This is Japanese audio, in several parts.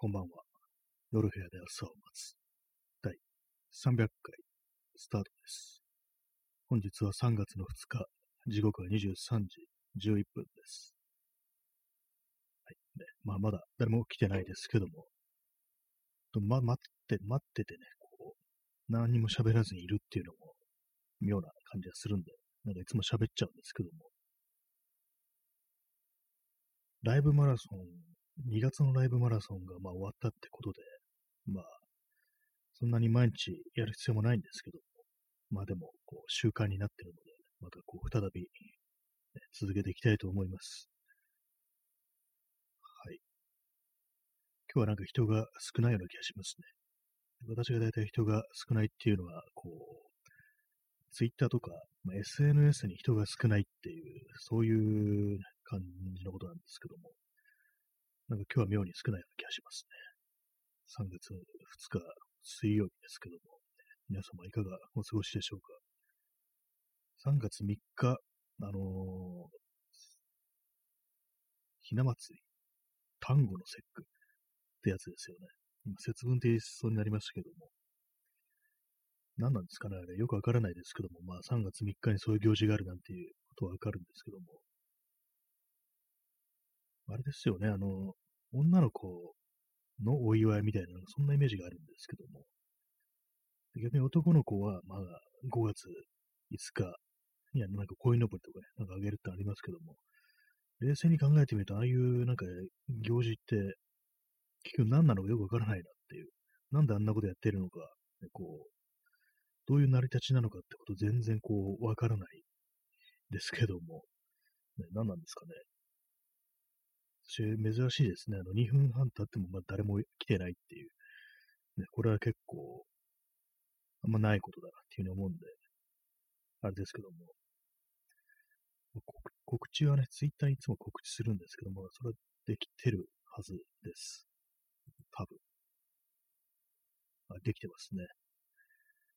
こんばんは。夜部屋で朝を待つ。第300回スタートです。本日は3月の2日、時刻は23時11分です。はい。ね、まあ、まだ誰も来てないですけども、とま、待って、待っててね、こう、何にも喋らずにいるっていうのも妙な感じがするんで、なんかいつも喋っちゃうんですけども、ライブマラソン2月のライブマラソンがまあ終わったってことで、まあ、そんなに毎日やる必要もないんですけどまあでも、こう、習慣になってるので、またこう、再び、ね、続けていきたいと思います。はい。今日はなんか人が少ないような気がしますね。私が大体人が少ないっていうのは、こう、ツイッターとか、まあ、SNS に人が少ないっていう、そういう感じのことなんですけども、なんか今日は妙に少ないような気がしますね。3月2日水曜日ですけども、皆様いかがお過ごしでしょうか。3月3日、あのー、ひな祭り、端午の節句ってやつですよね。今、節分って言いそうになりましたけども。何なんですかね、あれ。よくわからないですけども、まあ3月3日にそういう行事があるなんていうことはわかるんですけども。あれですよね、あの、女の子のお祝いみたいな、そんなイメージがあるんですけども。逆に男の子は、まあ、5月5日にはなんか恋のぼりとかね、なんかあげるってありますけども、冷静に考えてみると、ああいうなんか行事って、結局何なのかよくわからないなっていう、なんであんなことやってるのか、ね、こう、どういう成り立ちなのかってこと全然こう、わからないですけども、ね、何なんですかね。珍しいですね。あの、2分半経っても、ま誰も来てないっていう。ね、これは結構、あんまないことだなっていうふうに思うんで、あれですけども。告知はね、ツイッターいつも告知するんですけども、それはできてるはずです。多分。あ、できてますね。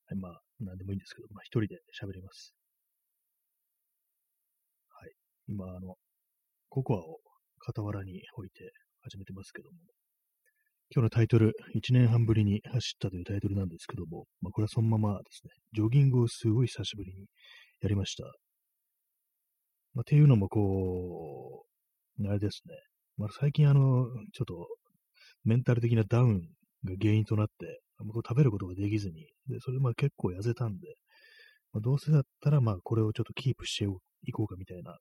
はい、まあ、なんでもいいんですけど、まあ、一人で喋ります。はい。今、あの、ココアを傍らに置いて始めてますけども、今日のタイトル、1年半ぶりに走ったというタイトルなんですけども、まあ、これはそのままですね、ジョギングをすごい久しぶりにやりました。まあ、っていうのも、こう、あれですね、まあ、最近あの、ちょっとメンタル的なダウンが原因となって、あ食べることができずに、でそれまあ結構痩せたんで、まあ、どうせだったらまあこれをちょっとキープしていこうかみたいな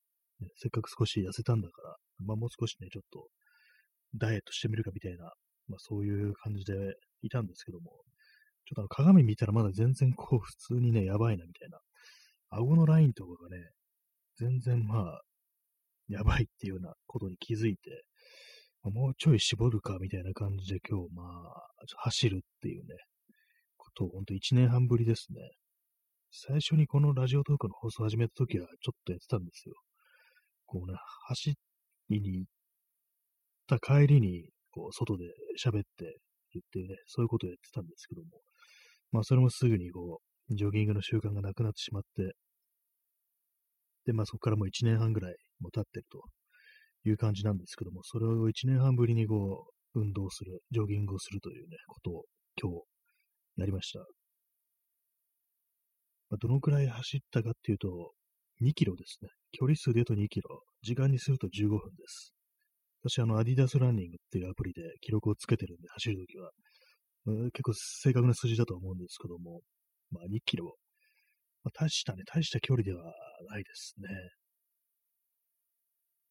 せっかく少し痩せたんだから、まあもう少しね、ちょっとダイエットしてみるかみたいな、まあそういう感じでいたんですけども、ちょっとあの鏡見たらまだ全然こう普通にね、やばいなみたいな。顎のラインとかがね、全然まあ、やばいっていうようなことに気づいて、もうちょい絞るかみたいな感じで今日まあ、走るっていうね、ことをほんと1年半ぶりですね。最初にこのラジオトークの放送を始めた時はちょっとやってたんですよ。こうね、走りに行った帰りに、こう、外で喋って言ってね、そういうことをやってたんですけども、まあ、それもすぐにこう、ジョギングの習慣がなくなってしまって、で、まあ、そこからもう1年半ぐらいも経ってるという感じなんですけども、それを1年半ぶりにこう、運動する、ジョギングをするというね、ことを今日やりました。まあ、どのくらい走ったかっていうと、2キロですね。距離数で言うと2キロ。時間にすると15分です。私、あの、アディダスランニングっていうアプリで記録をつけてるんで、走るときは、結構正確な数字だと思うんですけども、まあ、2キロ。まあ、大したね、大した距離ではないですね。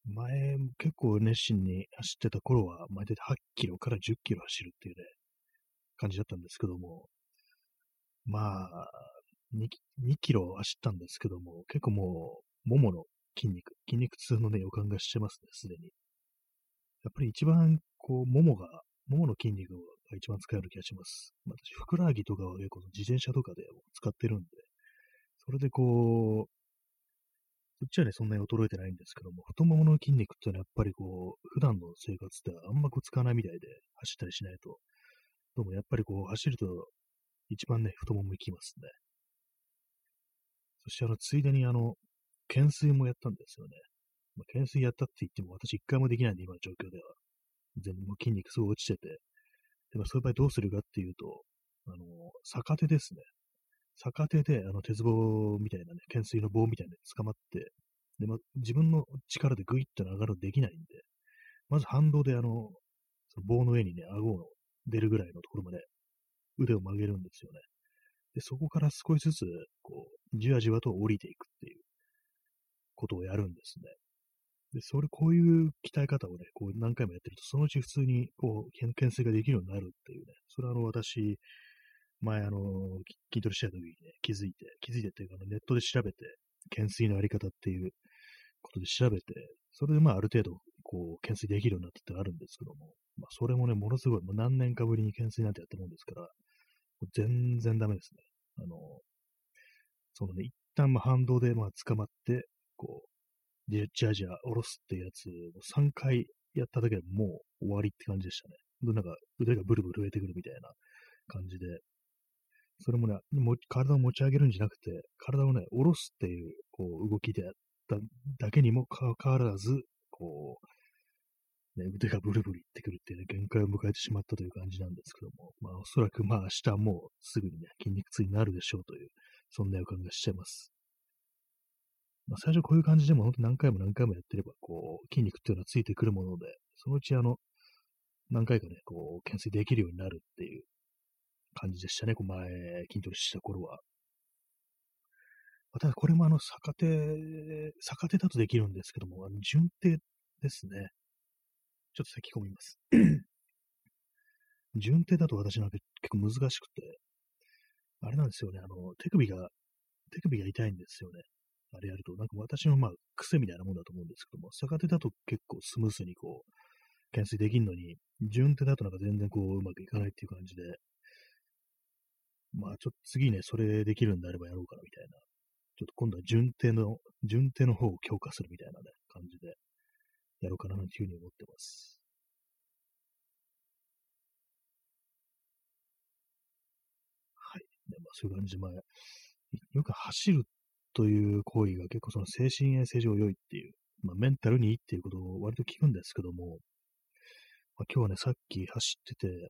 前、結構熱心に走ってた頃は、毎回8キロから10キロ走るっていうね、感じだったんですけども、まあ、2, 2キロ走ったんですけども、結構もう、ももの筋肉、筋肉痛のね、予感がしてますね、すでに。やっぱり一番、こう、ももが、ももの筋肉が一番使える気がします。私、ふくらはぎとかは結構自転車とかで使ってるんで、それでこう、そっちはね、そんなに衰えてないんですけども、太ももの筋肉っていうのはやっぱりこう、普段の生活ではあんまこう使わないみたいで、走ったりしないと、どうもやっぱりこう、走ると、一番ね、太ももにきますね。そしてあの、ついでにあの、懸垂もやったんですよね。まあ、懸垂やったって言っても私一回もできないんで、今の状況では。全部筋肉すごい落ちてて、でもそういう場合どうするかっていうと、あの、逆手ですね。逆手で、あの、鉄棒みたいなね、懸垂の棒みたいなの捕まって、で、ま、自分の力でグイッと上がるのできないんで、まず反動であの、その棒の上にね、顎を出るぐらいのところまで腕を曲げるんですよね。で、そこから少しずつ、こう、じわじわと降りていくっていうことをやるんですね。で、それ、こういう鍛え方をね、こう何回もやってると、そのうち普通に、こう、懸垂ができるようになるっていうね、それはあの、私、前あの、筋トレした時にね、気づいて、気づいてっていうか、ネットで調べて、懸垂のあり方っていうことで調べて、それでまあある程度、こう、懸垂できるようになったってあるんですけども、まあそれもね、ものすごい、もう何年かぶりに懸垂なんてやったもんですから、全然ダメですね。あの、そのね、一旦まあ反動でまあ捕まって、こう、じゃじゃ下ろすってやつを3回やっただけでもう終わりって感じでしたね。で、なんか腕がブルブル増えてくるみたいな感じで、それもね、も体を持ち上げるんじゃなくて、体をね、下ろすっていう、こう、動きでやっただけにもかかわらず、こう、ね、腕がブルブルいってくるっていうね、限界を迎えてしまったという感じなんですけども、まあ、おそらくまあ、明日もうすぐにね、筋肉痛になるでしょうという、そんな予感がしちゃいます。まあ、最初こういう感じでも本当何回も何回もやってれば、こう、筋肉っていうのはついてくるもので、そのうちあの、何回かね、こう、懸垂できるようになるっていう感じでしたね、こう前、筋トレした頃は。まあ、ただこれもあの、逆手、逆手だとできるんですけども、あの順手ですね。ちょっと咳込みます。順手だと私なんか結構難しくて、あれなんですよね、あの、手首が、手首が痛いんですよね。あれやると、なんか私のまあ、癖みたいなもんだと思うんですけども、逆手だと結構スムースにこう、懸垂できるのに、順手だとなんか全然こう、うまくいかないっていう感じで、まあちょっと次ね、それできるんであればやろうかなみたいな。ちょっと今度は順手の、順手の方を強化するみたいなね、感じでやろうかなというふうに思ってます。はい。ね、まあそういう感じで、まあ、よく走るという行為が結構その精神衛生上良いっていう、まあメンタルにいいっていうことを割と聞くんですけども、まあ、今日はね、さっき走ってて、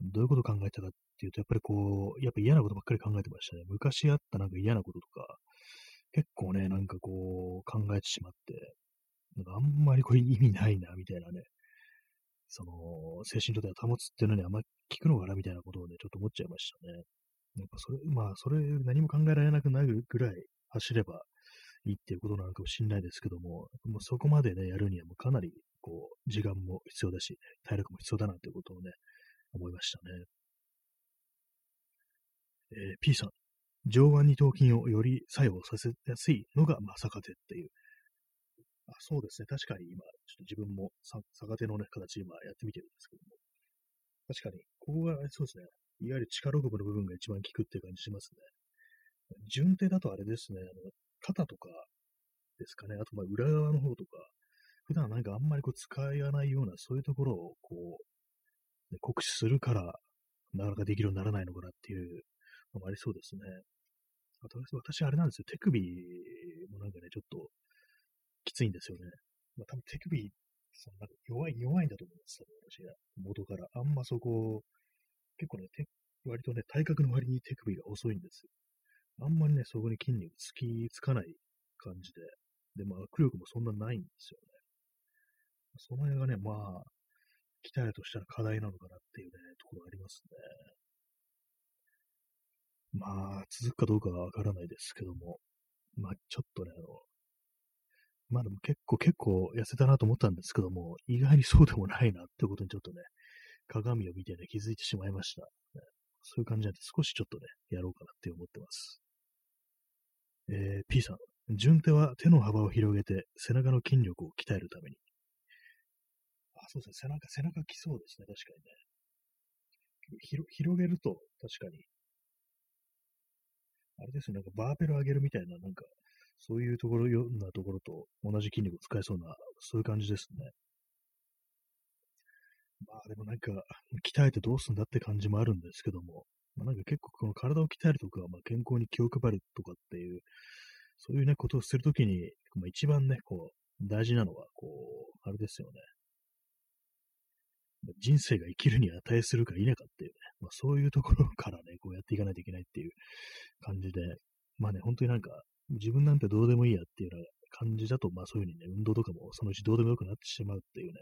どういうこと考えたかっていうと、やっぱりこう、やっぱ嫌なことばっかり考えてましたね。昔あったなんか嫌なこととか、結構ね、なんかこう、考えてしまって、なんかあんまりこれ意味ないな、みたいなね、その、精神状態を保つっていうのにあんまり効くのかな、みたいなことをね、ちょっと思っちゃいましたね。やっぱそれ、まあ、それ、何も考えられなくなるぐらい走ればいいっていうことなのかもしれないですけども、もうそこまでね、やるにはもうかなり、こう、時間も必要だし、体力も必要だなっていうことをね、思いましたね。えー、P さん、上腕二頭筋をより作用させやすいのが、まあ、逆手っていう。あそうですね。確かに今、ちょっと自分も逆手のね、形今やってみてるんですけども。確かに、ここがそうですね。いわゆる力こぶの部分が一番効くっていう感じしますね。順手だとあれですね。あの肩とかですかね。あと、まあ、裏側の方とか、普段なんかあんまりこう使わないような、そういうところをこう、ね、酷使するから、なかなかできるようにならないのかなっていうのもありそうですね。あと私、あれなんですよ。手首もなんかね、ちょっときついんですよね。まあ、多分手首、そのな弱い、弱いんだと思います。私が。元から。あんまそこ、結構ね、手割とね、体格の割に手首が遅いんですよ。あんまりね、そこに筋肉つきつかない感じで。で、まあ、握力もそんなないんですよね。その辺がね、まあ、鍛えるとしたら課題なのかなっていうね、ところありますね。まあ、続くかどうかはわからないですけども、まあ、ちょっとね、あの、まあでも結構結構痩せたなと思ったんですけども、意外にそうでもないなってことにちょっとね、鏡を見てね、気づいてしまいました。そういう感じなんで少しちょっとね、やろうかなって思ってます。えー、P さん、順手は手の幅を広げて背中の筋力を鍛えるために。あ、そうですね、背中、背中きそうですね、確かにね。広広げると確かにあれですね、なんかバーベル上げるみたいな、なんか、そういうところ、ようなところと同じ筋肉を使えそうな、そういう感じですね。まあでもなんか、鍛えてどうすんだって感じもあるんですけども、まあ、なんか結構この体を鍛えるとか、まあ、健康に気を配るとかっていう、そういうね、ことをするときに、まあ、一番ね、こう、大事なのは、こう、あれですよね。人生が生きるに値するか否かっていうね、まあ、そういうところからね、こうやっていかないといけないっていう感じで、まあね、本当になんか、自分なんてどうでもいいやっていうような感じだと、まあそういうふうにね、運動とかもそのうちどうでもよくなってしまうっていうね、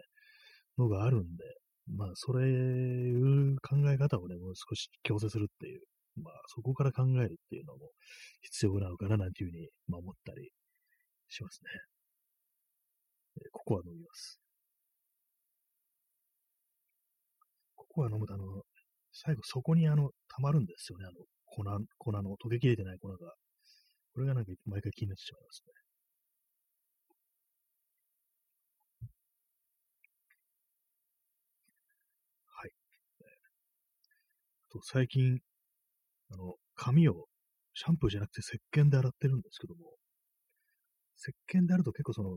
のがあるんで、まあそれいう考え方をね、もう少し強制するっていう、まあそこから考えるっていうのも必要なのかななんていうふうに、まあ、思ったりしますね。えー、ココア飲みます。ココア飲むとあの、最後そこにあの、溜まるんですよね、あの、粉、粉の溶けきれてない粉が。これがなんか毎回気になってしまいますね。はい。と最近、あの、髪をシャンプーじゃなくて石鹸で洗ってるんですけども、石鹸であると結構その、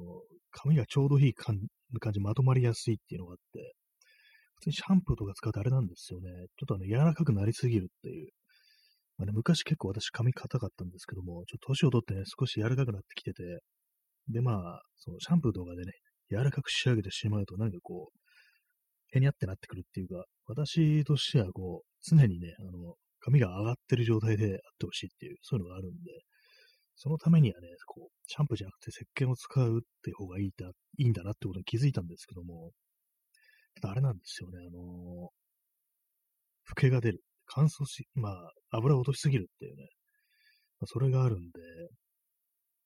髪がちょうどいい感じ、まとまりやすいっていうのがあって、普通にシャンプーとか使うとあれなんですよね。ちょっとあの、柔らかくなりすぎるっていう。まあね、昔結構私髪硬かったんですけども、ちょっと年を取ってね、少し柔らかくなってきてて、でまあ、そのシャンプーとかでね、柔らかく仕上げてしまうと、なんかこう、へにゃってなってくるっていうか、私としてはこう、常にね、あの、髪が上がってる状態であってほしいっていう、そういうのがあるんで、そのためにはね、こう、シャンプーじゃなくて石鹸を使うっていう方がいいだいいんだなってことに気づいたんですけども、ただあれなんですよね、あのー、老けが出る。乾燥し、まあ、油を落としすぎるっていうね、まあ、それがあるんで、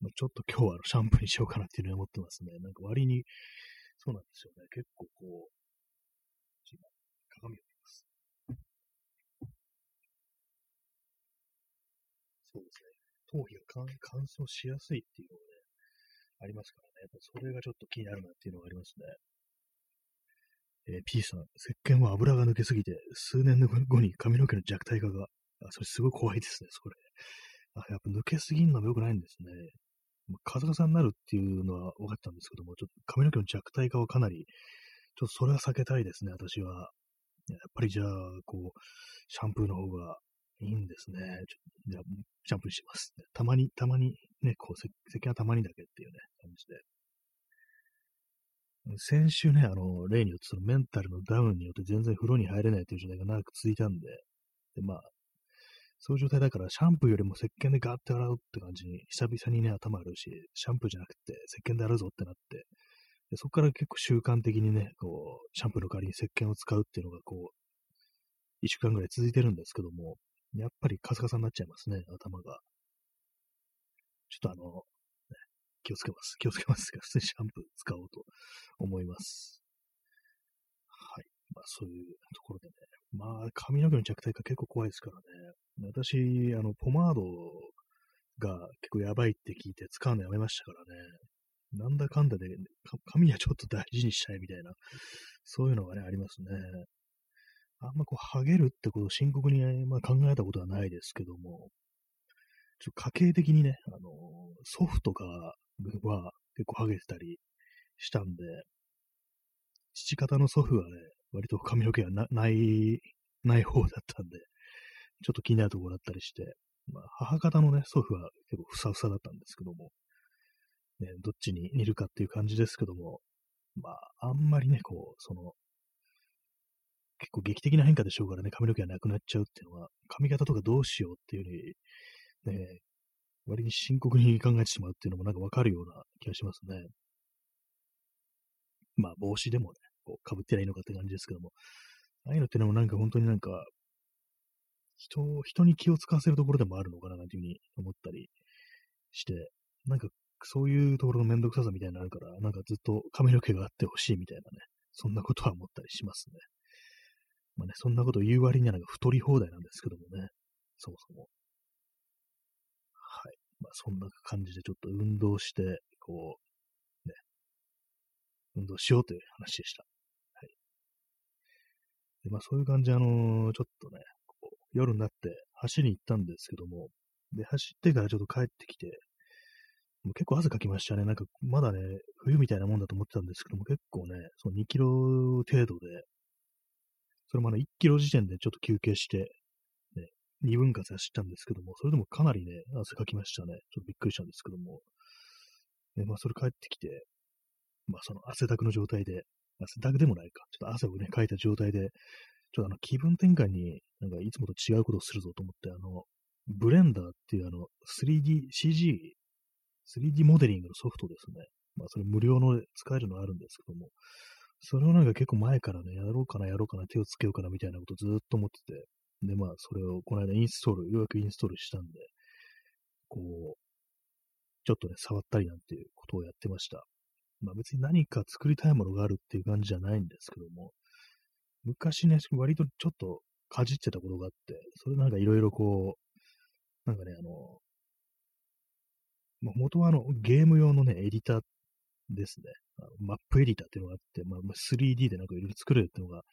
まあ、ちょっと今日はシャンプーにしようかなっていうのは思ってますね。なんか割に、そうなんですよね。結構こう、鏡を見ます。そうですね。頭皮が乾燥しやすいっていうのがね、ありますからね。やっぱそれがちょっと気になるなっていうのがありますね。えー、P さん、石鹸は油が抜けすぎて、数年後に髪の毛の弱体化が、あ、それすごい怖いですね、それ。あ、やっぱ抜けすぎるのも良くないんですね。カサカサになるっていうのは分かったんですけども、ちょっと髪の毛の弱体化はかなり、ちょっとそれは避けたいですね、私は。やっぱりじゃあ、こう、シャンプーの方がいいんですね。じゃあ、シャンプーします、たまに、たまに、ね、こう、石鹸はたまにだけっていうね、感じで。先週ね、あの、例によってそのメンタルのダウンによって全然風呂に入れないという状態が長く続いたんで、で、まあ、そういう状態だから、シャンプーよりも石鹸でガーって洗うって感じに、久々にね、頭あるし、シャンプーじゃなくて石鹸で洗うぞってなって、でそこから結構習慣的にね、こう、シャンプーの代わりに石鹸を使うっていうのが、こう、一週間ぐらい続いてるんですけども、やっぱりカサカサになっちゃいますね、頭が。ちょっとあの、気をつけます。気をつけますが、普通にシャンプー使おうと思います。はい。まあそういうところでね。まあ髪の毛の着体が結構怖いですからね。私、あの、ポマードが結構やばいって聞いて使うのやめましたからね。なんだかんだで、髪はちょっと大事にしたいみたいな、そういうのがね、ありますね。あんまこう、ハゲるってことを深刻に、まあ、考えたことはないですけども、ちょ家計的にね、あの、祖父とかは結構ハゲてたりしたんで、父方の祖父はね、割と髪の毛がない、ない方だったんで、ちょっと気になるところだったりして、まあ、母方のね、祖父は結構ふさふさだったんですけども、ね、どっちに似るかっていう感じですけども、まあ、あんまりね、こう、その、結構劇的な変化でしょうからね、髪の毛がなくなっちゃうっていうのは、髪型とかどうしようっていうふうに、ね、割に深刻に考えてしまうっていうのもなんかわかるような気がしますね。まあ、帽子でもね、こう、被ってないのかって感じですけども、ああいうのってのもなんか本当になんか、人を、人に気を使わせるところでもあるのかななんていうふうに思ったりして、なんかそういうところのめんどくささみたいなのあるから、なんかずっと髪の毛があってほしいみたいなね、そんなことは思ったりしますね。まあね、そんなこと言う割にはなんか太り放題なんですけどもね、そもそも。はい。まあそんな感じでちょっと運動して、こう、ね、運動しようという話でした。はい。で、まあそういう感じで、あのー、ちょっとね、こう夜になって走りに行ったんですけども、で、走ってからちょっと帰ってきて、もう結構汗かきましたね。なんか、まだね、冬みたいなもんだと思ってたんですけども、結構ね、その2キロ程度で、それもね、1キロ時点でちょっと休憩して、2分割走ったんですけども、それでもかなりね、汗かきましたね。ちょっとびっくりしたんですけども、ね、まあ、それ帰ってきて、まあ、その汗だくの状態で、汗だくでもないか。ちょっと汗をね、かいた状態で、ちょっとあの気分転換になんかいつもと違うことをするぞと思って、あの、ブレンダーっていうあの 3D、CG、3D モデリングのソフトですね。まあそれ無料の使えるのあるんですけども、それをなんか結構前からね、やろうかな、やろうかな、手をつけようかなみたいなことずっと思ってて、で、まあそれをこの間インストール、ようやくインストールしたんで、こう、ちょっとね、触ったりなんていうことをやってました。まあ別に何か作りたいものがあるっていう感じじゃないんですけども、昔ね、割とちょっとかじってたことがあって、それなんかいろいろこう、なんかね、あの、まあ、元はあの、ゲーム用のね、エディターですね。マップエディターっていうのがあって、まあ、3D でなんかいろいろ作れるっていうのが、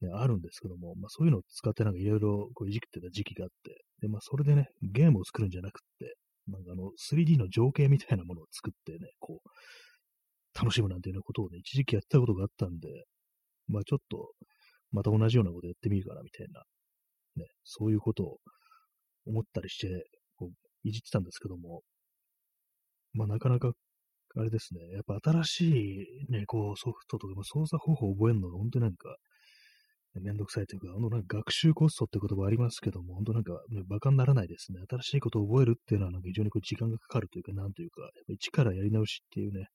ね、あるんですけども、まあ、そういうのを使ってなんかいろいろこういじってた時期があって、で、まあ、それでね、ゲームを作るんじゃなくって、なんかあの、3D の情景みたいなものを作ってね、こう、楽しむなんていうようなことをね、一時期やってたことがあったんで、まあちょっと、また同じようなことやってみるかな、みたいな、ね、そういうことを思ったりして、こう、いじってたんですけども、まあなかなか、あれですね、やっぱ新しいね、こうソフトとか、操作方法を覚えるのが本当になんか、めんどくさいというか、あのなんか学習コストって言葉ありますけども、本当なんか、ね、馬鹿にならないですね。新しいことを覚えるっていうのはなんか非常にこう時間がかかるというか、なんというか、やっぱ一からやり直しっていうね、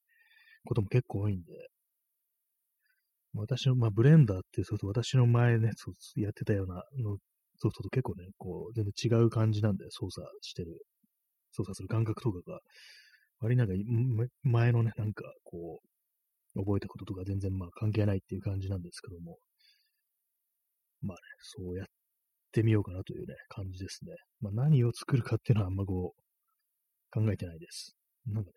ことも結構多いんで、私の、まあ、ブレンダーっていうソフト、私の前ね、やってたようなのソフトと結構ね、こう、全然違う感じなんで、操作してる、操作する感覚とかが、割りなんか、前のね、なんか、こう、覚えたこととか全然まあ関係ないっていう感じなんですけども、まあね、そうやってみようかなというね、感じですね。まあ何を作るかっていうのはあんまこう、考えてないです。なんかね、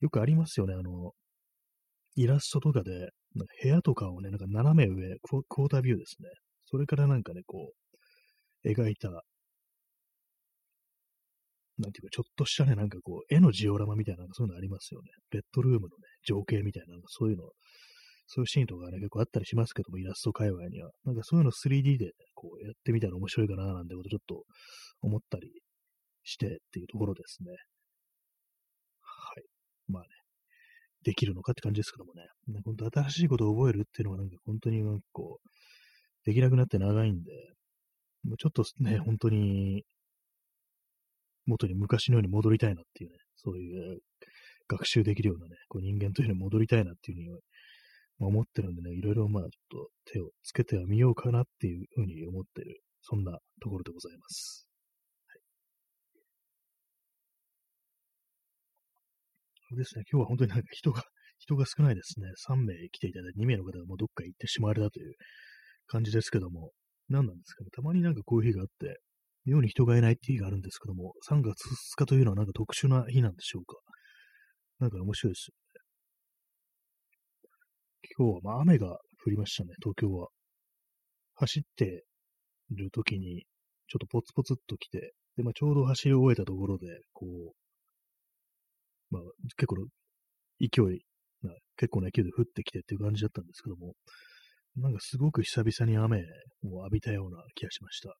よくありますよね、あの、イラストとかで、なんか部屋とかをね、なんか斜め上クォ、クォータービューですね。それからなんかね、こう、描いた、なんていうか、ちょっとしたね、なんかこう、絵のジオラマみたいな、そういうのありますよね。ベッドルームのね、情景みたいな、そういうの、そういうシーンとかね、結構あったりしますけども、イラスト界隈には。なんかそういうの 3D で、こう、やってみたら面白いかな、なんてことちょっと思ったりしてっていうところですね。はい。まあね、できるのかって感じですけどもね。本当新しいことを覚えるっていうのはなんか本当になんかこう、できなくなって長いんで、もうちょっとね、本当に、元に昔のように戻りたいなっていうね、そういう学習できるようなね、こう人間というのに戻りたいなっていうふうに思ってるんでね、いろいろまあちょっと手をつけてはみようかなっていうふうに思ってる、そんなところでございます。ですね、今日は本当になんか人が、人が少ないですね。3名来ていただいて、2名の方がもうどっか行ってしまわれたという感じですけども、何なんですかね。たまになんかこういう日があって、妙に人がいないっていう日があるんですけども、3月2日というのはなんか特殊な日なんでしょうか。なんか面白いです。今日はまあ雨が降りましたね、東京は。走ってる時に、ちょっとポツポツっと来て、で、まあ、ちょうど走り終えたところで、こう、まあ、結構の勢い、結構な勢いで降ってきてっていう感じだったんですけども、なんかすごく久々に雨を浴びたような気がしました。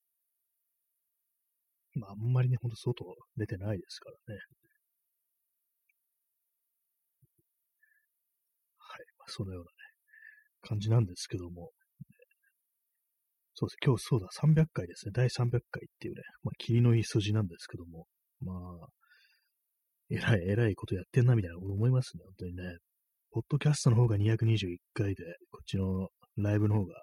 まあ、あんまりね、ほんと外出てないですからね。はい。まあ、そのようなね、感じなんですけども。そうです。今日そうだ、300回ですね。第300回っていうね、まあ、霧のいい数字なんですけども。まあ、えらい、えらいことやってんな、みたいなこと思いますね、本当にね。ポッドキャストの方が221回で、こっちのライブの方が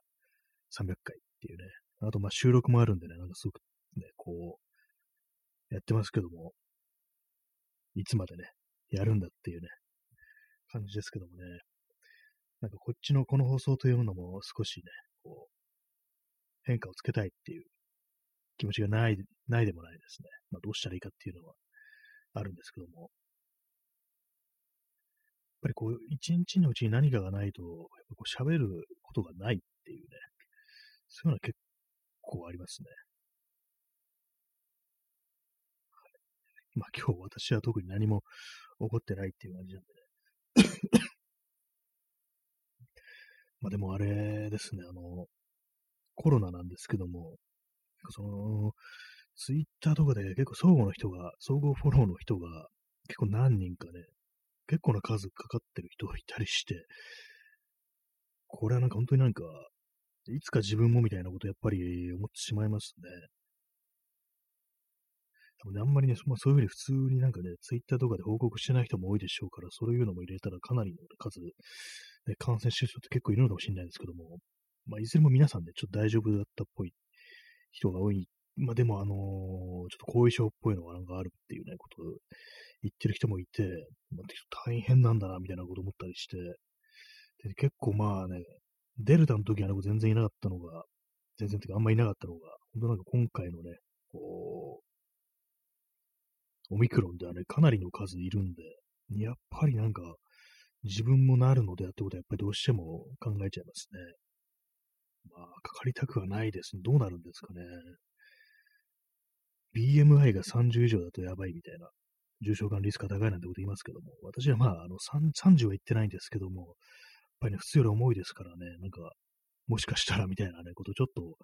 300回っていうね。あと、まあ、収録もあるんでね、なんかすごくね、こう、やってますけども、いつまでね、やるんだっていうね、感じですけどもね。なんかこっちのこの放送というのも少しね、こう、変化をつけたいっていう気持ちがない、ないでもないですね。まあどうしたらいいかっていうのはあるんですけども。やっぱりこう、一日のうちに何かがないと、やっぱこう喋ることがないっていうね、そういうのは結構ありますね。まあ今日私は特に何も起こってないっていう感じなんで。まあでもあれですね、あの、コロナなんですけども、その、ツイッターとかで結構相互の人が、相互フォローの人が結構何人かね、結構な数かかってる人がいたりして、これはなんか本当になんか、いつか自分もみたいなことやっぱり思ってしまいますね。多分ね、あんまりね、まあ、そういうふうに普通になんかね、ツイッターとかで報告してない人も多いでしょうから、そういうのも入れたらかなりの数、ね、感染してる人って結構いるのかもしれないですけども、まあ、いずれも皆さんね、ちょっと大丈夫だったっぽい人が多い。まあ、でも、あのー、ちょっと後遺症っぽいのがなんかあるっていうね、ことを言ってる人もいて、まあ、大変なんだな、みたいなこと思ったりして、で結構まあね、デルタの時は全然いなかったのが、全然てかあんまりいなかったのが、本当なんか今回のね、こう、オミクロンではね、かなりの数いるんで、やっぱりなんか、自分もなるのであってことはやっぱりどうしても考えちゃいますね。まあ、かかりたくはないです。どうなるんですかね。BMI が30以上だとやばいみたいな、重症化のリスクが高いなんてこと言いますけども、私はまあ、あの30は言ってないんですけども、やっぱりね、普通より重いですからね、なんか、もしかしたらみたいなね、ことちょっと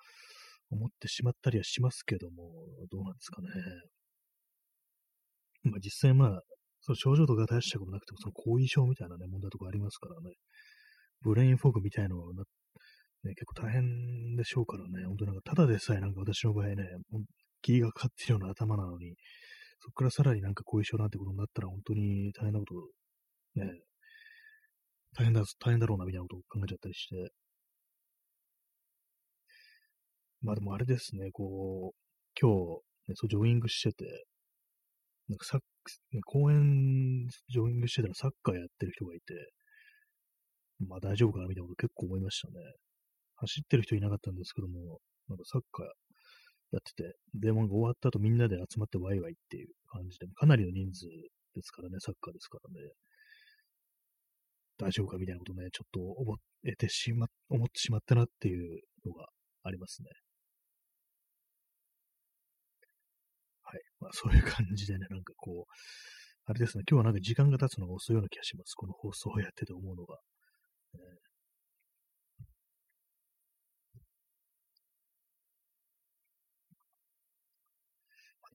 思ってしまったりはしますけども、どうなんですかね。まあ実際まあ、その症状とか大したことなくても、その後遺症みたいなね、問題とかありますからね。ブレインフォグみたいなのは、ね、結構大変でしょうからね、本当なんか、ただでさえなんか私の場合ね、気がかかってるような頭なのに、そこからさらになんか後遺症なんてことになったら本当に大変なこと、ね、大変だ、大変だろうな、みたいなことを考えちゃったりして。まあでもあれですね、こう、今日、ね、そうジョギングしてて、なんかサッ、公園、ジョギングしてたらサッカーやってる人がいて、まあ大丈夫かな？みたいなこと結構思いましたね。走ってる人いなかったんですけども、なんかサッカーやってて、で、も終わった後みんなで集まってワイワイっていう感じで、かなりの人数ですからね、サッカーですからね。大丈夫か？みたいなことね、ちょっと思ってしま、思ってしまったなっていうのがありますね。はい。まあそういう感じでね、なんかこう、あれですね、今日はなんか時間が経つのが遅いような気がします。この放送をやってて思うのが。え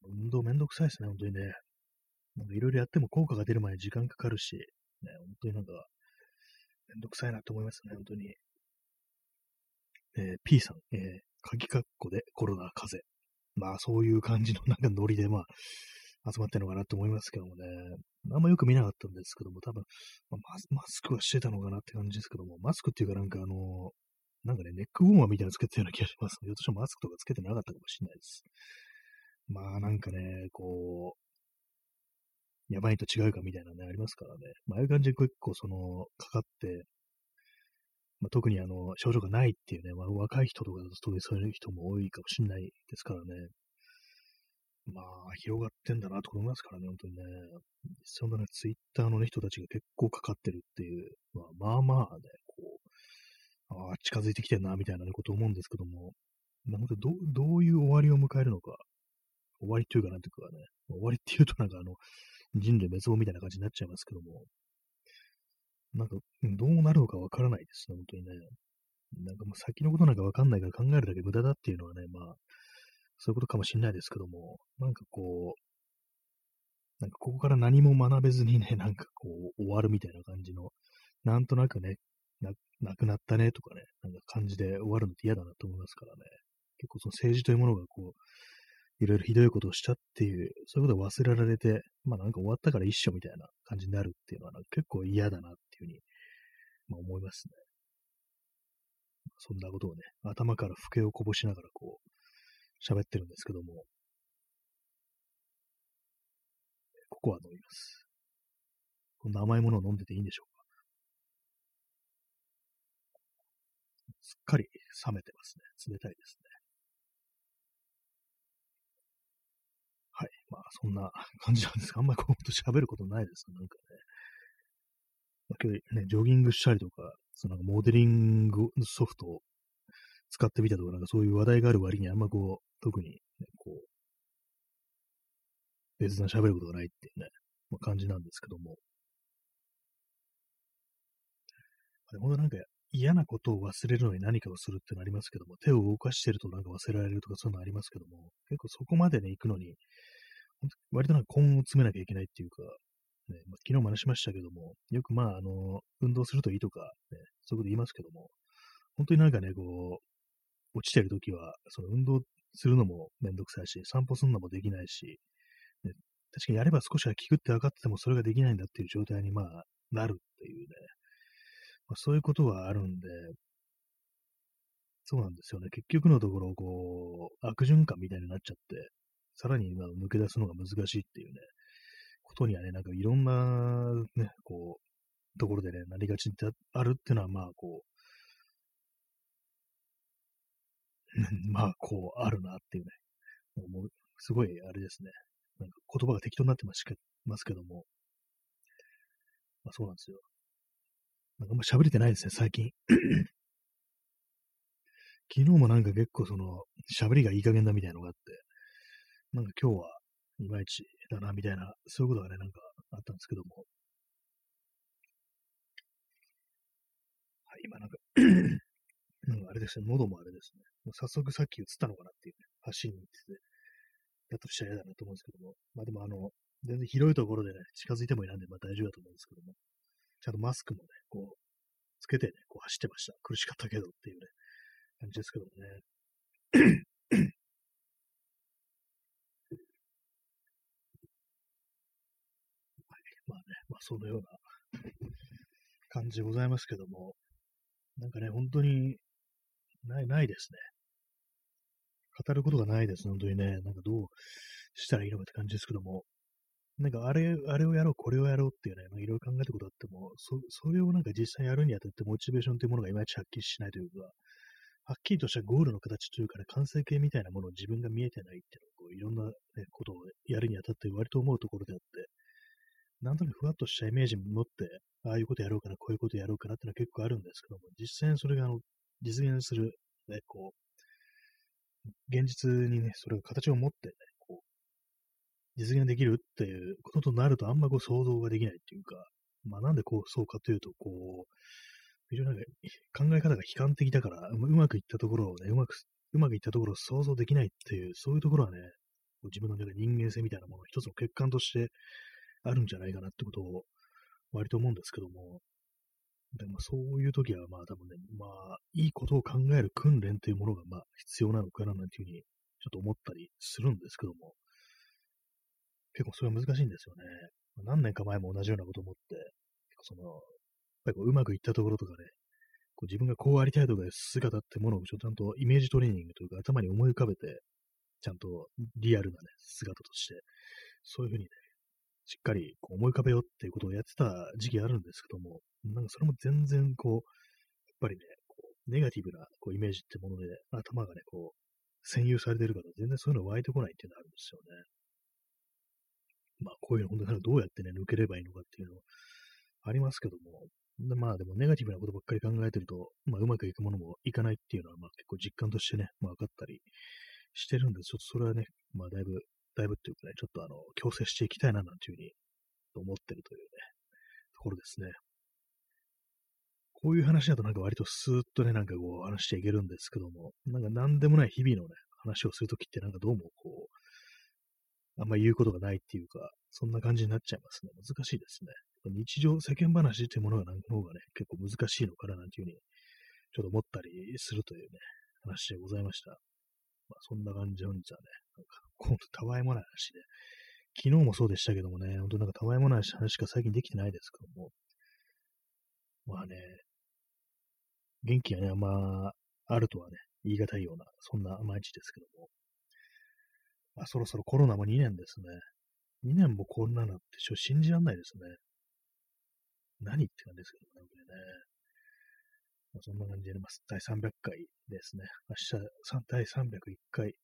ー、運動めんどくさいですね、本当にね。なんかいろいろやっても効果が出る前に時間かかるし、ね、本当になんかめんどくさいなと思いますね、本当に。えー、P さん、えー、鍵括弧でコロナ、風邪。まあ、そういう感じのなんかノリで、まあ、集まってるのかなと思いますけどもね。あんまよく見なかったんですけども、多分、まあ、マスクはしてたのかなって感じですけども、マスクっていうかなんかあの、なんかね、ネックウォーマーみたいなのつけてたような気がします。ひょっとしてマスクとかつけてなかったかもしれないです。まあなんかね、こう、やばいと違うかみたいなね、ありますからね。まあ、ああいう感じで結構その、かかって、まあ、特にあの、症状がないっていうね、まあ、若い人とかだと特にそういう人も多いかもしれないですからね。まあ、広がってんだなと思いますからね、本当にね。そんなね、ツイッターの、ね、人たちが結構かかってるっていう、まあ、まあまあね、こう、ああ、近づいてきてんな、みたいな、こと思うんですけども、まあ、本当どどういう終わりを迎えるのか、終わりっていうかなんていうかね、終わりっていうとなんかあの、人類滅亡みたいな感じになっちゃいますけども、なんか、どうなるのかわからないですね、本当にね。なんかもう先のことなんかわかんないから考えるだけ無駄だっていうのはね、まあ、そういうことかもしれないですけども、なんかこう、なんかここから何も学べずにね、なんかこう、終わるみたいな感じの、なんとなくね、ななくなったねとかね、なんか感じで終わるのって嫌だなと思いますからね。結構その政治というものがこう、いろいろひどいことをしたっていう、そういうことを忘れられて、まあなんか終わったから一緒みたいな感じになるっていうのは結構嫌だなっていうふうに、まあ、思いますね。そんなことをね、頭から老けをこぼしながらこう、喋ってるんですけども、ココア飲みます。こんな甘いものを飲んでていいんでしょうかすっかり冷めてますね。冷たいですね。まあ、そんな感じなんですが、あんまりこう喋ることないですなんかね。まあ、今日ね、ジョギングしたりとか、そのモデリングソフトを使ってみたとか、なんかそういう話題がある割にあんまこう、特に、ね、こう、別な喋ることがないっていうね、まあ、感じなんですけども。でもなんか嫌なことを忘れるのに何かをするってのありますけども、手を動かしてるとなんか忘れられるとかそういうのありますけども、結構そこまでね、行くのに、割となんか根を詰めなきゃいけないっていうか、ねま、昨日も話しましたけども、よくまあ、あの、運動するといいとか、ね、そういうこと言いますけども、本当になんかね、こう、落ちてるときは、その運動するのもめんどくさいし、散歩するのもできないし、ね、確かにやれば少しは効くって分かっててもそれができないんだっていう状態にまあなるっていうね、まあ、そういうことはあるんで、そうなんですよね。結局のところ、こう、悪循環みたいになっちゃって、さらに今抜け出すのが難しいっていうね、ことにはね、なんかいろんなね、こう、ところでね、なりがちであるっていうのは、まあ、こう、まあ、こう、あるなっていうね、もう、すごい、あれですね、なんか言葉が適当になってますけども、まあ、そうなんですよ。なんかあんま喋れてないですね、最近。昨日もなんか結構その、喋りがいい加減だみたいなのがあって、なんか今日はいまいちだな、みたいな、そういうことがね、なんかあったんですけども。はい、今なんか なんかあれですね、喉もあれですね。もう早速さっき映ったのかなっていうね、走りに行ってて、やっとしたら嫌だなと思うんですけども。まあでもあの、全然広いところでね、近づいてもいないんで、まあ大丈夫だと思うんですけども。ちゃんとマスクもね、こう、つけてね、こう走ってました。苦しかったけどっていうね、感じですけどもね。はい、まあ、そのような 感じでございますけども、なんかね、本当に、ない、ないですね。語ることがないです、本当にね。なんかどうしたらいいのかって感じですけども、なんかあれ、あれをやろう、これをやろうっていうね、いろいろ考えたことあっても、そ、それをなんか実際やるにあたってモチベーションというものがいまいちはっきりしないというか、はっきりとしたゴールの形というかね、完成形みたいなものを自分が見えてないっていうのを、こういろんな、ね、ことをやるにあたって割と思うところであって、なんとなくふわっとしたイメージに持って、ああいうことやろうかな、こういうことやろうかなってのは結構あるんですけども、実際にそれがあの実現する、ね、こう、現実にね、それが形を持ってね、こう実現できるっていうこととなると、あんまこう想像ができないっていうか、まあなんでこう、そうかというと、こう、非常になんか考え方が悲観的だから、うまくいったところをね、うまく、うまくいったところを想像できないっていう、そういうところはね、自分の中で人間性みたいなものを、一つの欠陥としてあるんじゃないかなってことを割と思うんですけども、でもそういう時はまあ多分ね、まあいいことを考える訓練というものがまあ必要なのかななんていうふうにちょっと思ったりするんですけども、結構それは難しいんですよね。何年か前も同じようなことを思って、その、やっぱりこううまくいったところとかね、こう自分がこうありたいとかいう姿ってものをちゃんとイメージトレーニングというか頭に思い浮かべて、ちゃんとリアルなね、姿として、そういうふうにね、しっかりこう思い浮かべようっていうことをやってた時期あるんですけども、なんかそれも全然こう、やっぱりね、こうネガティブなこうイメージってもので、頭がね、こう、占有されてるから全然そういうの湧いてこないっていうのがあるんですよね。まあ、こういうの本当にどうやってね、抜ければいいのかっていうのありますけども、まあでもネガティブなことばっかり考えてると、まあうまくいくものもいかないっていうのは、まあ結構実感としてね、まあ分かったりしてるんで、ちょっとそれはね、まあだいぶ、だいぶっていうかね、ちょっとあの、強制していきたいななんていうふうに思ってるというね、ところですね。こういう話だとなんか割とスーッとね、なんかこう話していけるんですけども、なんか何でもない日々のね、話をするときってなんかどうもこう、あんま言うことがないっていうか、そんな感じになっちゃいますね。難しいですね。日常、世間話っていうものが、なんかの方がね、結構難しいのかななんていうふうに、ちょっと思ったりするというね、話でございました。まあ、そんな感じで本日はね、なんか、ほんとたわいもない話で、昨日もそうでしたけどもね、本当なんかたわいもない話しか最近できてないですけども、まあね、元気がね、あんまあるとはね、言い難いような、そんな毎日ですけども、まあ、そろそろコロナも2年ですね。2年もこんなのってちょ信じらんないですね。何って感じですけどね、これね。まあ、そんな感じでやります。第300回ですね。明日、第301回、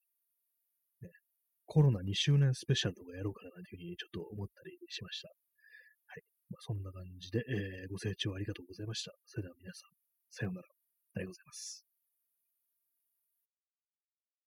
コロナ2周年スペシャルとかやろうかなというふうにちょっと思ったりしました。はい。まあ、そんな感じで、えー、ご清聴ありがとうございました。それでは皆さん、さようなら。ありがとうございます。